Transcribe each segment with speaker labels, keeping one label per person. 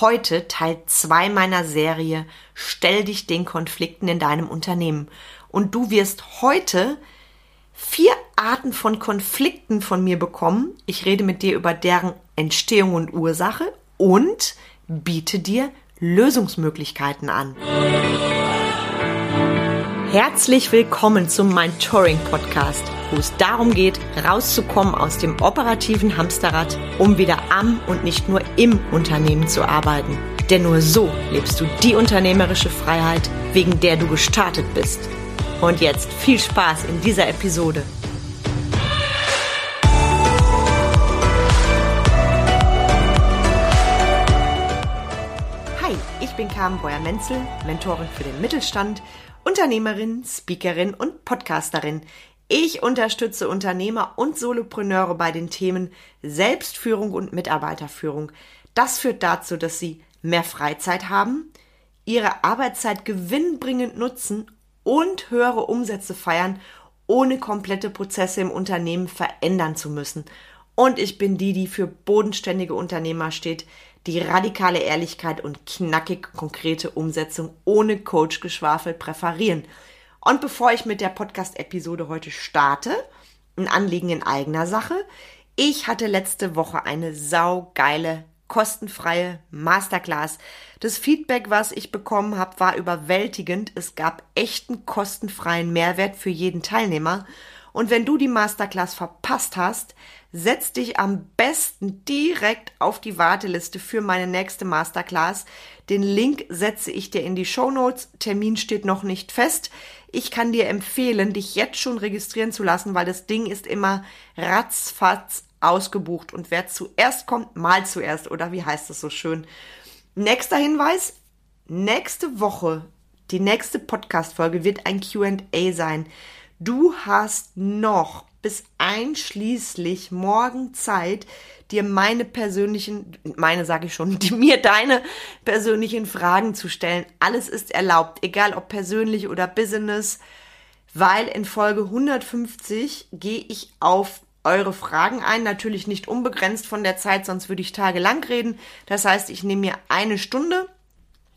Speaker 1: heute Teil 2 meiner Serie Stell dich den Konflikten in deinem Unternehmen. Und du wirst heute vier Arten von Konflikten von mir bekommen. Ich rede mit dir über deren Entstehung und Ursache und biete dir Lösungsmöglichkeiten an. Herzlich willkommen zum Mind Touring Podcast, wo es darum geht, rauszukommen aus dem operativen Hamsterrad, um wieder am und nicht nur im Unternehmen zu arbeiten. Denn nur so lebst du die unternehmerische Freiheit, wegen der du gestartet bist. Und jetzt viel Spaß in dieser Episode. Hi, ich bin Carmen Breuer-Menzel, Mentorin für den Mittelstand Unternehmerin, Speakerin und Podcasterin. Ich unterstütze Unternehmer und Solopreneure bei den Themen Selbstführung und Mitarbeiterführung. Das führt dazu, dass sie mehr Freizeit haben, ihre Arbeitszeit gewinnbringend nutzen und höhere Umsätze feiern, ohne komplette Prozesse im Unternehmen verändern zu müssen. Und ich bin die, die für bodenständige Unternehmer steht, die radikale Ehrlichkeit und knackig konkrete Umsetzung ohne Coach-Geschwafel präferieren. Und bevor ich mit der Podcast-Episode heute starte, ein Anliegen in eigener Sache. Ich hatte letzte Woche eine saugeile, kostenfreie Masterclass. Das Feedback, was ich bekommen habe, war überwältigend. Es gab echten kostenfreien Mehrwert für jeden Teilnehmer. Und wenn du die Masterclass verpasst hast, setz dich am besten direkt auf die Warteliste für meine nächste Masterclass. Den Link setze ich dir in die Show Notes. Termin steht noch nicht fest. Ich kann dir empfehlen, dich jetzt schon registrieren zu lassen, weil das Ding ist immer ratzfatz ausgebucht und wer zuerst kommt, mal zuerst oder wie heißt es so schön. Nächster Hinweis. Nächste Woche, die nächste Podcast-Folge wird ein Q&A sein. Du hast noch bis einschließlich morgen Zeit, dir meine persönlichen, meine sage ich schon, die mir deine persönlichen Fragen zu stellen. Alles ist erlaubt, egal ob persönlich oder Business, weil in Folge 150 gehe ich auf eure Fragen ein, natürlich nicht unbegrenzt von der Zeit, sonst würde ich tagelang reden. Das heißt, ich nehme mir eine Stunde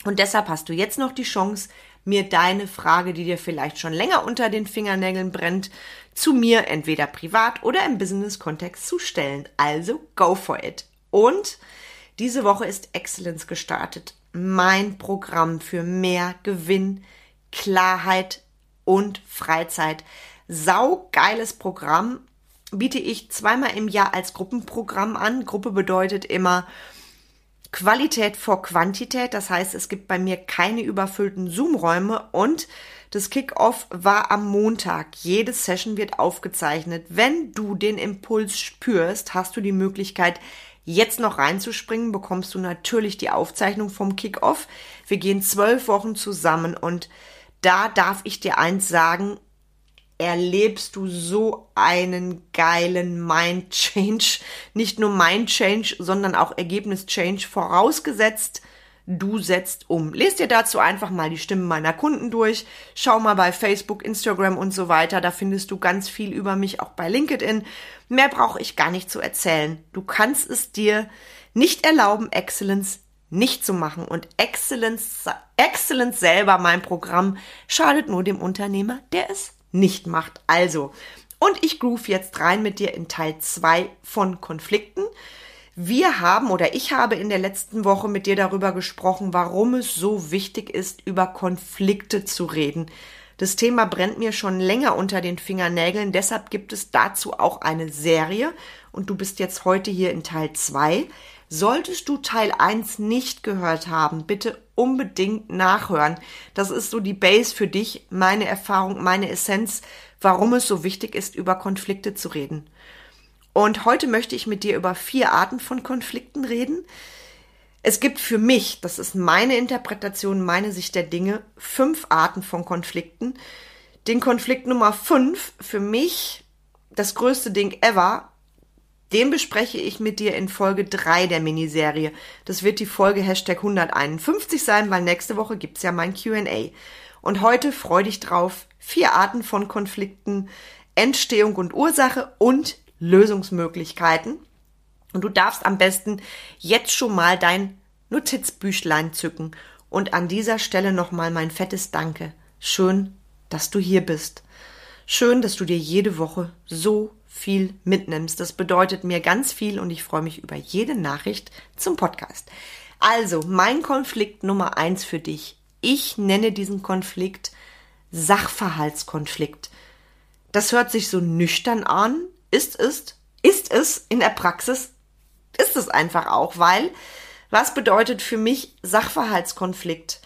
Speaker 1: und deshalb hast du jetzt noch die Chance, mir deine Frage, die dir vielleicht schon länger unter den Fingernägeln brennt, zu mir entweder privat oder im Business-Kontext zu stellen. Also go for it. Und diese Woche ist Excellence gestartet. Mein Programm für mehr Gewinn, Klarheit und Freizeit. Saugeiles Programm biete ich zweimal im Jahr als Gruppenprogramm an. Gruppe bedeutet immer, Qualität vor Quantität. Das heißt, es gibt bei mir keine überfüllten Zoom-Räume und das Kickoff war am Montag. Jede Session wird aufgezeichnet. Wenn du den Impuls spürst, hast du die Möglichkeit, jetzt noch reinzuspringen, bekommst du natürlich die Aufzeichnung vom Kickoff. Wir gehen zwölf Wochen zusammen und da darf ich dir eins sagen, erlebst du so einen geilen Mind Change. Nicht nur Mind Change, sondern auch Ergebnis Change vorausgesetzt. Du setzt um. Lest dir dazu einfach mal die Stimmen meiner Kunden durch. Schau mal bei Facebook, Instagram und so weiter. Da findest du ganz viel über mich, auch bei LinkedIn. Mehr brauche ich gar nicht zu erzählen. Du kannst es dir nicht erlauben, Excellence nicht zu machen. Und Excellence, Excellence selber, mein Programm, schadet nur dem Unternehmer, der es nicht macht. Also, und ich groove jetzt rein mit dir in Teil 2 von Konflikten. Wir haben oder ich habe in der letzten Woche mit dir darüber gesprochen, warum es so wichtig ist, über Konflikte zu reden. Das Thema brennt mir schon länger unter den Fingernägeln, deshalb gibt es dazu auch eine Serie und du bist jetzt heute hier in Teil 2. Solltest du Teil 1 nicht gehört haben, bitte unbedingt nachhören. Das ist so die Base für dich, meine Erfahrung, meine Essenz, warum es so wichtig ist, über Konflikte zu reden. Und heute möchte ich mit dir über vier Arten von Konflikten reden. Es gibt für mich, das ist meine Interpretation, meine Sicht der Dinge, fünf Arten von Konflikten. Den Konflikt Nummer fünf, für mich das größte Ding ever, den bespreche ich mit dir in Folge 3 der Miniserie. Das wird die Folge Hashtag 151 sein, weil nächste Woche gibt's ja mein QA. Und heute freu dich drauf. Vier Arten von Konflikten, Entstehung und Ursache und Lösungsmöglichkeiten. Und du darfst am besten jetzt schon mal dein Notizbüchlein zücken und an dieser Stelle nochmal mein fettes Danke. Schön, dass du hier bist. Schön, dass du dir jede Woche so viel mitnimmst. Das bedeutet mir ganz viel und ich freue mich über jede Nachricht zum Podcast. Also, mein Konflikt Nummer eins für dich. Ich nenne diesen Konflikt Sachverhaltskonflikt. Das hört sich so nüchtern an, ist es, ist es in der Praxis, ist es einfach auch, weil was bedeutet für mich Sachverhaltskonflikt?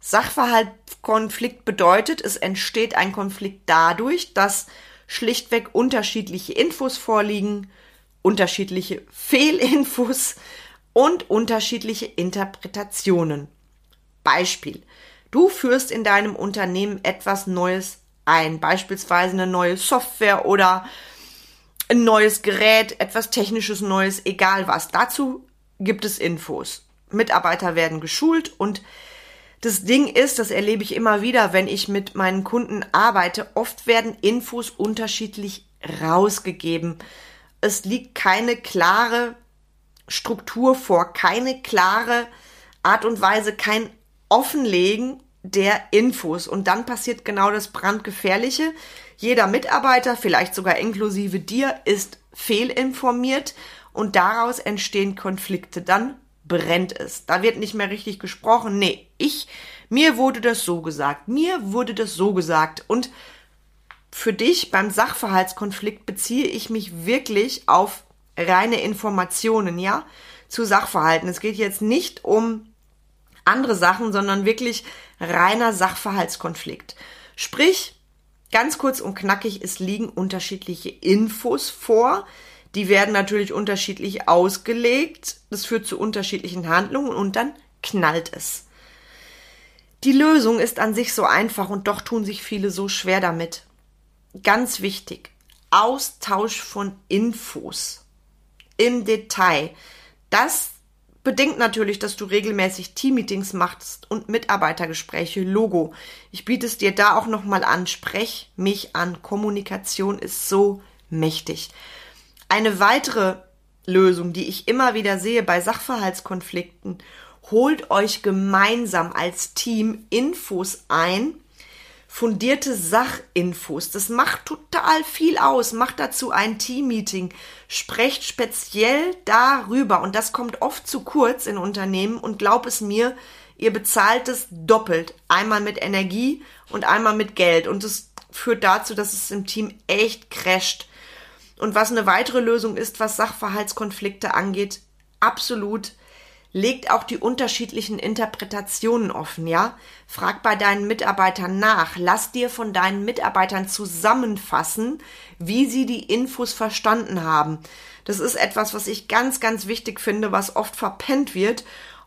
Speaker 1: Sachverhaltskonflikt bedeutet, es entsteht ein Konflikt dadurch, dass schlichtweg unterschiedliche Infos vorliegen, unterschiedliche Fehlinfos und unterschiedliche Interpretationen. Beispiel. Du führst in deinem Unternehmen etwas Neues ein, beispielsweise eine neue Software oder ein neues Gerät, etwas technisches Neues, egal was. Dazu gibt es Infos. Mitarbeiter werden geschult und das Ding ist, das erlebe ich immer wieder, wenn ich mit meinen Kunden arbeite, oft werden Infos unterschiedlich rausgegeben. Es liegt keine klare Struktur vor, keine klare Art und Weise, kein Offenlegen der Infos. Und dann passiert genau das Brandgefährliche. Jeder Mitarbeiter, vielleicht sogar inklusive dir, ist fehlinformiert und daraus entstehen Konflikte. Dann brennt es. Da wird nicht mehr richtig gesprochen. Nee, ich, mir wurde das so gesagt. Mir wurde das so gesagt. Und für dich beim Sachverhaltskonflikt beziehe ich mich wirklich auf reine Informationen, ja, zu Sachverhalten. Es geht jetzt nicht um andere Sachen, sondern wirklich reiner Sachverhaltskonflikt. Sprich, ganz kurz und knackig, es liegen unterschiedliche Infos vor, die werden natürlich unterschiedlich ausgelegt. Das führt zu unterschiedlichen Handlungen und dann knallt es. Die Lösung ist an sich so einfach und doch tun sich viele so schwer damit. Ganz wichtig. Austausch von Infos im Detail. Das bedingt natürlich, dass du regelmäßig Teammeetings machst und Mitarbeitergespräche, Logo. Ich biete es dir da auch nochmal an. Sprech mich an. Kommunikation ist so mächtig. Eine weitere Lösung, die ich immer wieder sehe bei Sachverhaltskonflikten, holt euch gemeinsam als Team Infos ein, fundierte Sachinfos. Das macht total viel aus. Macht dazu ein Teammeeting. Sprecht speziell darüber. Und das kommt oft zu kurz in Unternehmen. Und glaub es mir, ihr bezahlt es doppelt. Einmal mit Energie und einmal mit Geld. Und das führt dazu, dass es im Team echt crasht. Und was eine weitere Lösung ist, was Sachverhaltskonflikte angeht, absolut legt auch die unterschiedlichen Interpretationen offen, ja? Frag bei deinen Mitarbeitern nach. Lass dir von deinen Mitarbeitern zusammenfassen, wie sie die Infos verstanden haben. Das ist etwas, was ich ganz, ganz wichtig finde, was oft verpennt wird.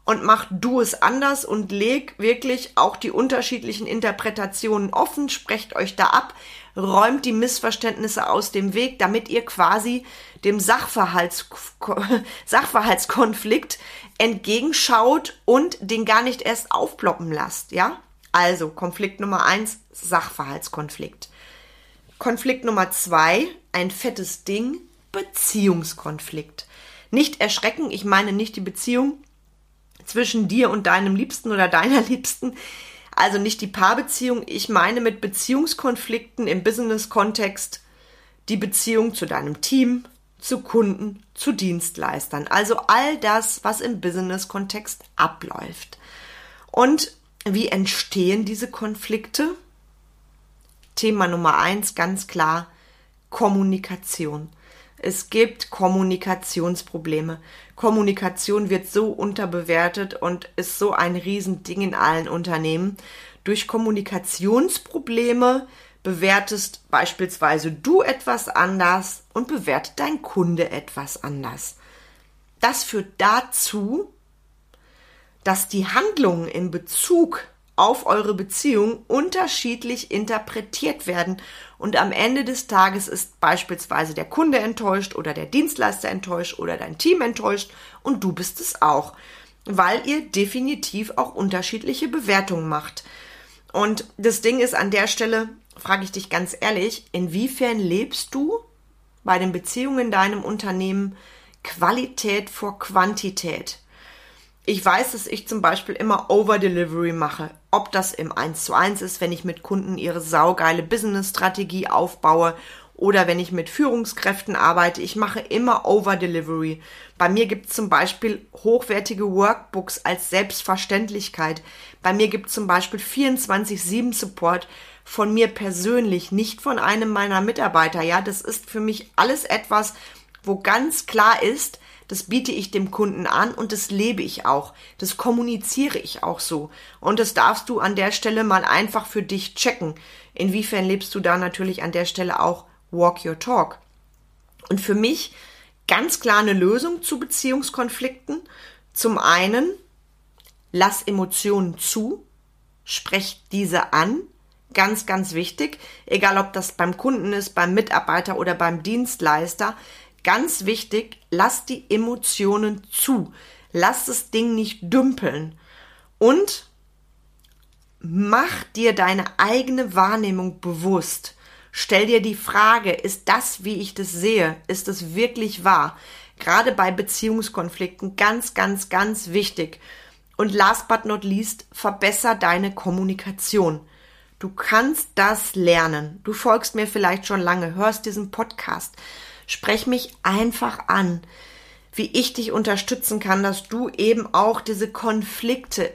Speaker 1: Und mach du es anders und leg wirklich auch die unterschiedlichen Interpretationen offen, sprecht euch da ab, räumt die Missverständnisse aus dem Weg, damit ihr quasi dem Sachverhalts Sachverhaltskonflikt entgegenschaut und den gar nicht erst aufploppen lasst, ja? Also, Konflikt Nummer eins, Sachverhaltskonflikt. Konflikt Nummer zwei, ein fettes Ding, Beziehungskonflikt. Nicht erschrecken, ich meine nicht die Beziehung zwischen dir und deinem Liebsten oder deiner Liebsten, also nicht die Paarbeziehung. Ich meine mit Beziehungskonflikten im Business-Kontext die Beziehung zu deinem Team, zu Kunden, zu Dienstleistern. Also all das, was im Business-Kontext abläuft. Und wie entstehen diese Konflikte? Thema Nummer eins, ganz klar, Kommunikation. Es gibt Kommunikationsprobleme. Kommunikation wird so unterbewertet und ist so ein Riesending in allen Unternehmen. Durch Kommunikationsprobleme bewertest beispielsweise du etwas anders und bewertet dein Kunde etwas anders. Das führt dazu, dass die Handlungen in Bezug auf eure Beziehung unterschiedlich interpretiert werden und am Ende des Tages ist beispielsweise der Kunde enttäuscht oder der Dienstleister enttäuscht oder dein Team enttäuscht und du bist es auch, weil ihr definitiv auch unterschiedliche Bewertungen macht. Und das Ding ist an der Stelle, frage ich dich ganz ehrlich, inwiefern lebst du bei den Beziehungen in deinem Unternehmen Qualität vor Quantität? ich weiß, dass ich zum Beispiel immer Over-Delivery mache. Ob das im 1 zu 1 ist, wenn ich mit Kunden ihre saugeile Business-Strategie aufbaue oder wenn ich mit Führungskräften arbeite. Ich mache immer Over-Delivery. Bei mir gibt es zum Beispiel hochwertige Workbooks als Selbstverständlichkeit. Bei mir gibt es zum Beispiel 24-7-Support von mir persönlich, nicht von einem meiner Mitarbeiter. Ja, das ist für mich alles etwas, wo ganz klar ist, das biete ich dem Kunden an und das lebe ich auch. Das kommuniziere ich auch so. Und das darfst du an der Stelle mal einfach für dich checken. Inwiefern lebst du da natürlich an der Stelle auch Walk Your Talk? Und für mich ganz klar eine Lösung zu Beziehungskonflikten. Zum einen, lass Emotionen zu, sprech diese an. Ganz, ganz wichtig. Egal ob das beim Kunden ist, beim Mitarbeiter oder beim Dienstleister. Ganz wichtig, lass die Emotionen zu. Lass das Ding nicht dümpeln. Und mach dir deine eigene Wahrnehmung bewusst. Stell dir die Frage, ist das, wie ich das sehe, ist es wirklich wahr? Gerade bei Beziehungskonflikten ganz, ganz, ganz wichtig. Und last but not least, verbesser deine Kommunikation. Du kannst das lernen. Du folgst mir vielleicht schon lange, hörst diesen Podcast. Sprech mich einfach an, wie ich dich unterstützen kann, dass du eben auch diese Konflikte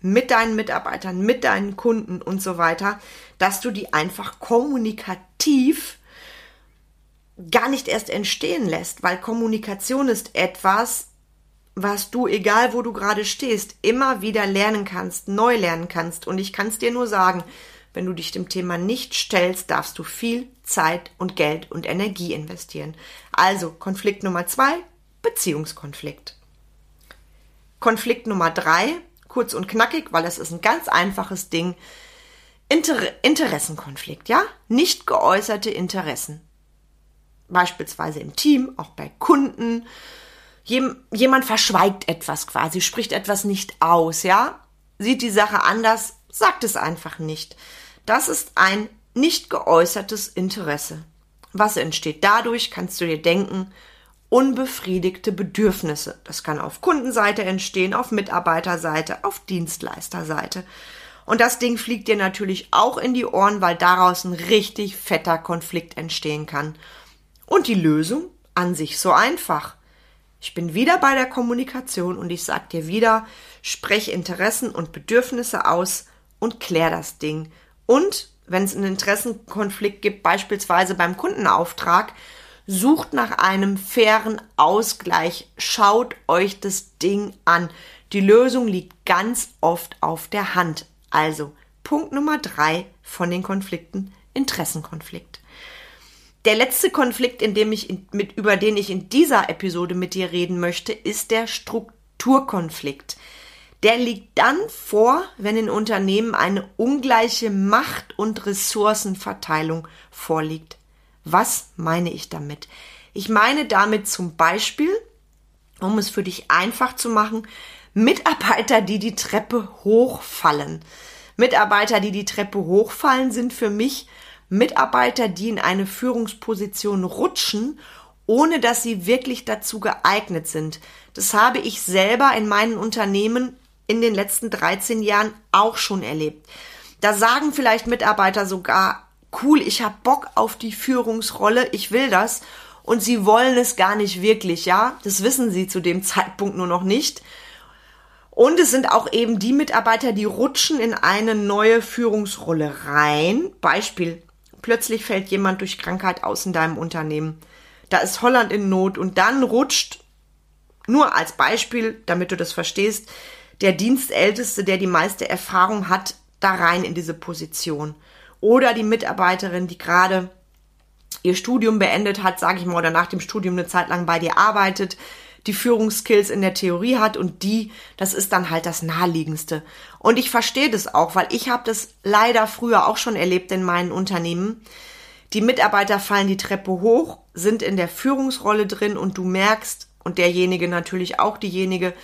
Speaker 1: mit deinen Mitarbeitern, mit deinen Kunden und so weiter, dass du die einfach kommunikativ gar nicht erst entstehen lässt, weil Kommunikation ist etwas, was du, egal wo du gerade stehst, immer wieder lernen kannst, neu lernen kannst. Und ich kann es dir nur sagen, wenn du dich dem Thema nicht stellst, darfst du viel Zeit und Geld und Energie investieren. Also Konflikt Nummer zwei, Beziehungskonflikt. Konflikt Nummer drei, kurz und knackig, weil es ist ein ganz einfaches Ding. Inter Interessenkonflikt, ja? Nicht geäußerte Interessen. Beispielsweise im Team, auch bei Kunden. Jem jemand verschweigt etwas quasi, spricht etwas nicht aus, ja? Sieht die Sache anders, sagt es einfach nicht. Das ist ein nicht geäußertes Interesse. Was entsteht dadurch, kannst du dir denken, unbefriedigte Bedürfnisse. Das kann auf Kundenseite entstehen, auf Mitarbeiterseite, auf Dienstleisterseite. Und das Ding fliegt dir natürlich auch in die Ohren, weil daraus ein richtig fetter Konflikt entstehen kann. Und die Lösung an sich so einfach. Ich bin wieder bei der Kommunikation und ich sag dir wieder, sprech Interessen und Bedürfnisse aus und klär das Ding. Und wenn es einen Interessenkonflikt gibt, beispielsweise beim Kundenauftrag, sucht nach einem fairen Ausgleich, schaut euch das Ding an. Die Lösung liegt ganz oft auf der Hand. Also Punkt Nummer drei von den Konflikten, Interessenkonflikt. Der letzte Konflikt, in dem ich in, mit, über den ich in dieser Episode mit dir reden möchte, ist der Strukturkonflikt der liegt dann vor, wenn in Unternehmen eine ungleiche Macht- und Ressourcenverteilung vorliegt. Was meine ich damit? Ich meine damit zum Beispiel, um es für dich einfach zu machen, Mitarbeiter, die die Treppe hochfallen. Mitarbeiter, die die Treppe hochfallen, sind für mich Mitarbeiter, die in eine Führungsposition rutschen, ohne dass sie wirklich dazu geeignet sind. Das habe ich selber in meinen Unternehmen in den letzten 13 Jahren auch schon erlebt. Da sagen vielleicht Mitarbeiter sogar, cool, ich habe Bock auf die Führungsrolle, ich will das und sie wollen es gar nicht wirklich, ja? Das wissen sie zu dem Zeitpunkt nur noch nicht. Und es sind auch eben die Mitarbeiter, die rutschen in eine neue Führungsrolle rein. Beispiel, plötzlich fällt jemand durch Krankheit aus in deinem Unternehmen. Da ist Holland in Not und dann rutscht, nur als Beispiel, damit du das verstehst, der Dienstälteste, der die meiste Erfahrung hat, da rein in diese Position. Oder die Mitarbeiterin, die gerade ihr Studium beendet hat, sage ich mal, oder nach dem Studium eine Zeit lang bei dir arbeitet, die Führungsskills in der Theorie hat und die, das ist dann halt das naheliegendste. Und ich verstehe das auch, weil ich habe das leider früher auch schon erlebt in meinen Unternehmen. Die Mitarbeiter fallen die Treppe hoch, sind in der Führungsrolle drin und du merkst, und derjenige natürlich auch diejenige,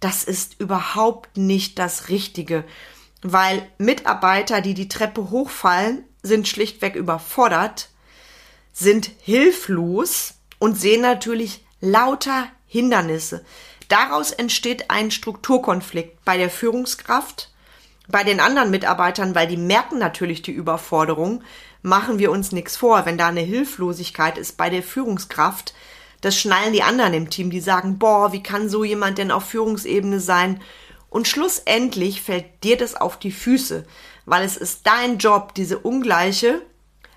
Speaker 1: das ist überhaupt nicht das Richtige, weil Mitarbeiter, die die Treppe hochfallen, sind schlichtweg überfordert, sind hilflos und sehen natürlich lauter Hindernisse. Daraus entsteht ein Strukturkonflikt bei der Führungskraft, bei den anderen Mitarbeitern, weil die merken natürlich die Überforderung, machen wir uns nichts vor, wenn da eine Hilflosigkeit ist bei der Führungskraft, das schnallen die anderen im Team, die sagen, boah, wie kann so jemand denn auf Führungsebene sein? Und schlussendlich fällt dir das auf die Füße, weil es ist dein Job, diese ungleiche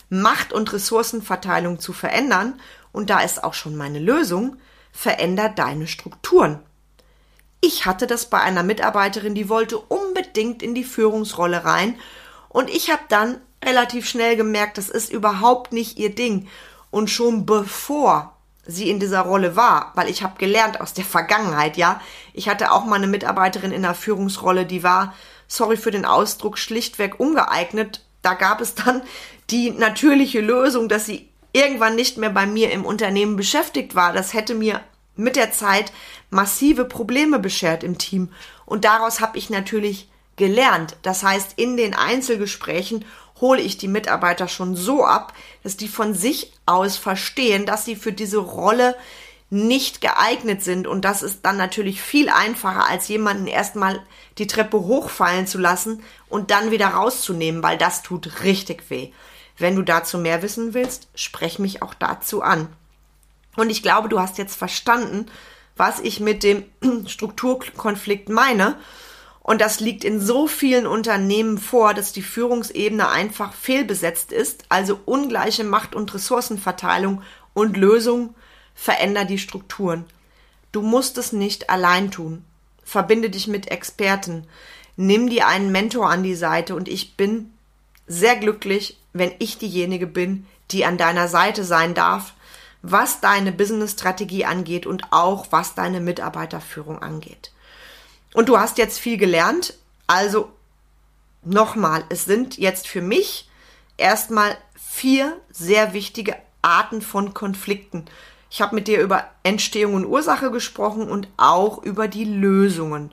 Speaker 1: Macht- und Ressourcenverteilung zu verändern. Und da ist auch schon meine Lösung, veränder deine Strukturen. Ich hatte das bei einer Mitarbeiterin, die wollte unbedingt in die Führungsrolle rein. Und ich habe dann relativ schnell gemerkt, das ist überhaupt nicht ihr Ding. Und schon bevor sie in dieser Rolle war, weil ich habe gelernt aus der Vergangenheit, ja, ich hatte auch mal eine Mitarbeiterin in der Führungsrolle, die war, sorry für den Ausdruck, schlichtweg ungeeignet. Da gab es dann die natürliche Lösung, dass sie irgendwann nicht mehr bei mir im Unternehmen beschäftigt war. Das hätte mir mit der Zeit massive Probleme beschert im Team. Und daraus habe ich natürlich gelernt. Das heißt, in den Einzelgesprächen hole ich die Mitarbeiter schon so ab, dass die von sich aus verstehen, dass sie für diese Rolle nicht geeignet sind. Und das ist dann natürlich viel einfacher, als jemanden erstmal die Treppe hochfallen zu lassen und dann wieder rauszunehmen, weil das tut richtig weh. Wenn du dazu mehr wissen willst, sprech mich auch dazu an. Und ich glaube, du hast jetzt verstanden, was ich mit dem Strukturkonflikt meine. Und das liegt in so vielen Unternehmen vor, dass die Führungsebene einfach fehlbesetzt ist, also ungleiche Macht- und Ressourcenverteilung und Lösung veränder die Strukturen. Du musst es nicht allein tun. Verbinde dich mit Experten. Nimm dir einen Mentor an die Seite und ich bin sehr glücklich, wenn ich diejenige bin, die an deiner Seite sein darf, was deine Business-Strategie angeht und auch was deine Mitarbeiterführung angeht. Und du hast jetzt viel gelernt. Also nochmal, es sind jetzt für mich erstmal vier sehr wichtige Arten von Konflikten. Ich habe mit dir über Entstehung und Ursache gesprochen und auch über die Lösungen.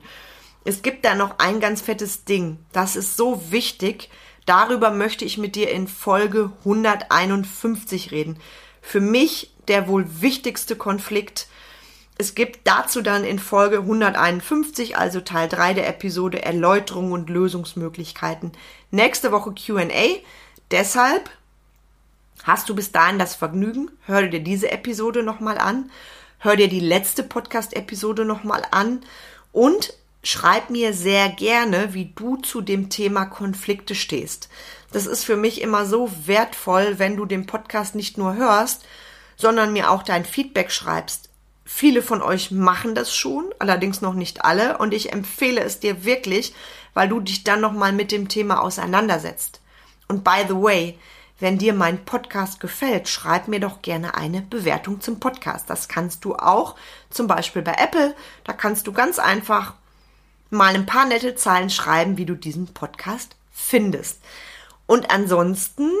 Speaker 1: Es gibt da noch ein ganz fettes Ding. Das ist so wichtig. Darüber möchte ich mit dir in Folge 151 reden. Für mich der wohl wichtigste Konflikt, es gibt dazu dann in Folge 151, also Teil 3 der Episode Erläuterungen und Lösungsmöglichkeiten, nächste Woche QA. Deshalb hast du bis dahin das Vergnügen, hör dir diese Episode nochmal an, hör dir die letzte Podcast-Episode nochmal an und schreib mir sehr gerne, wie du zu dem Thema Konflikte stehst. Das ist für mich immer so wertvoll, wenn du den Podcast nicht nur hörst, sondern mir auch dein Feedback schreibst. Viele von euch machen das schon, allerdings noch nicht alle, und ich empfehle es dir wirklich, weil du dich dann nochmal mit dem Thema auseinandersetzt. Und by the way, wenn dir mein Podcast gefällt, schreib mir doch gerne eine Bewertung zum Podcast. Das kannst du auch zum Beispiel bei Apple. Da kannst du ganz einfach mal ein paar nette Zeilen schreiben, wie du diesen Podcast findest. Und ansonsten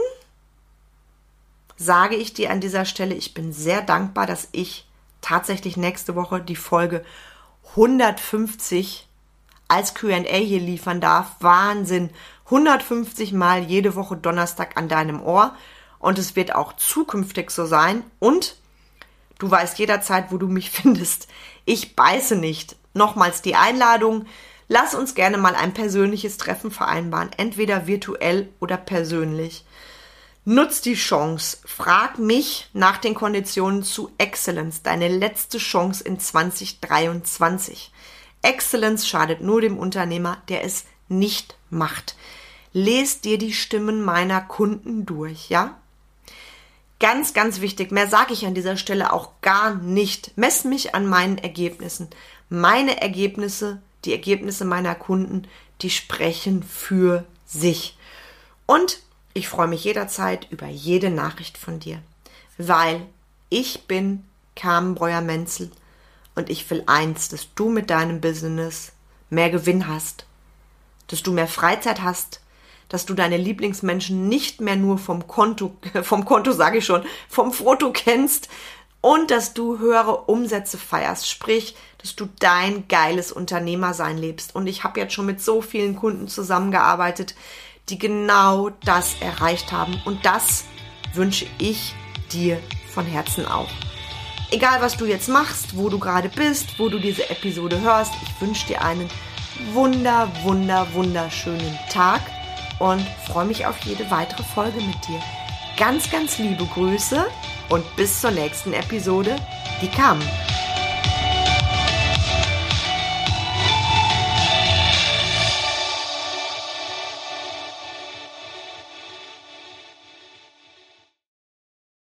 Speaker 1: sage ich dir an dieser Stelle, ich bin sehr dankbar, dass ich tatsächlich nächste Woche die Folge 150 als QA hier liefern darf. Wahnsinn. 150 Mal jede Woche Donnerstag an deinem Ohr. Und es wird auch zukünftig so sein. Und du weißt jederzeit, wo du mich findest. Ich beiße nicht. Nochmals die Einladung. Lass uns gerne mal ein persönliches Treffen vereinbaren. Entweder virtuell oder persönlich. Nutz die Chance. Frag mich nach den Konditionen zu Excellence. Deine letzte Chance in 2023. Excellence schadet nur dem Unternehmer, der es nicht macht. Lest dir die Stimmen meiner Kunden durch, ja? Ganz, ganz wichtig, mehr sage ich an dieser Stelle auch gar nicht. Mess mich an meinen Ergebnissen. Meine Ergebnisse, die Ergebnisse meiner Kunden, die sprechen für sich. Und ich freue mich jederzeit über jede Nachricht von dir, weil ich bin Carmen Breuer-Menzel und ich will eins, dass du mit deinem Business mehr Gewinn hast, dass du mehr Freizeit hast, dass du deine Lieblingsmenschen nicht mehr nur vom Konto, vom Konto sage ich schon, vom Foto kennst und dass du höhere Umsätze feierst, sprich, dass du dein geiles Unternehmersein lebst. Und ich habe jetzt schon mit so vielen Kunden zusammengearbeitet, die genau das erreicht haben. Und das wünsche ich dir von Herzen auch. Egal, was du jetzt machst, wo du gerade bist, wo du diese Episode hörst, ich wünsche dir einen wunder, wunder, wunderschönen Tag und freue mich auf jede weitere Folge mit dir. Ganz, ganz liebe Grüße und bis zur nächsten Episode, die kam.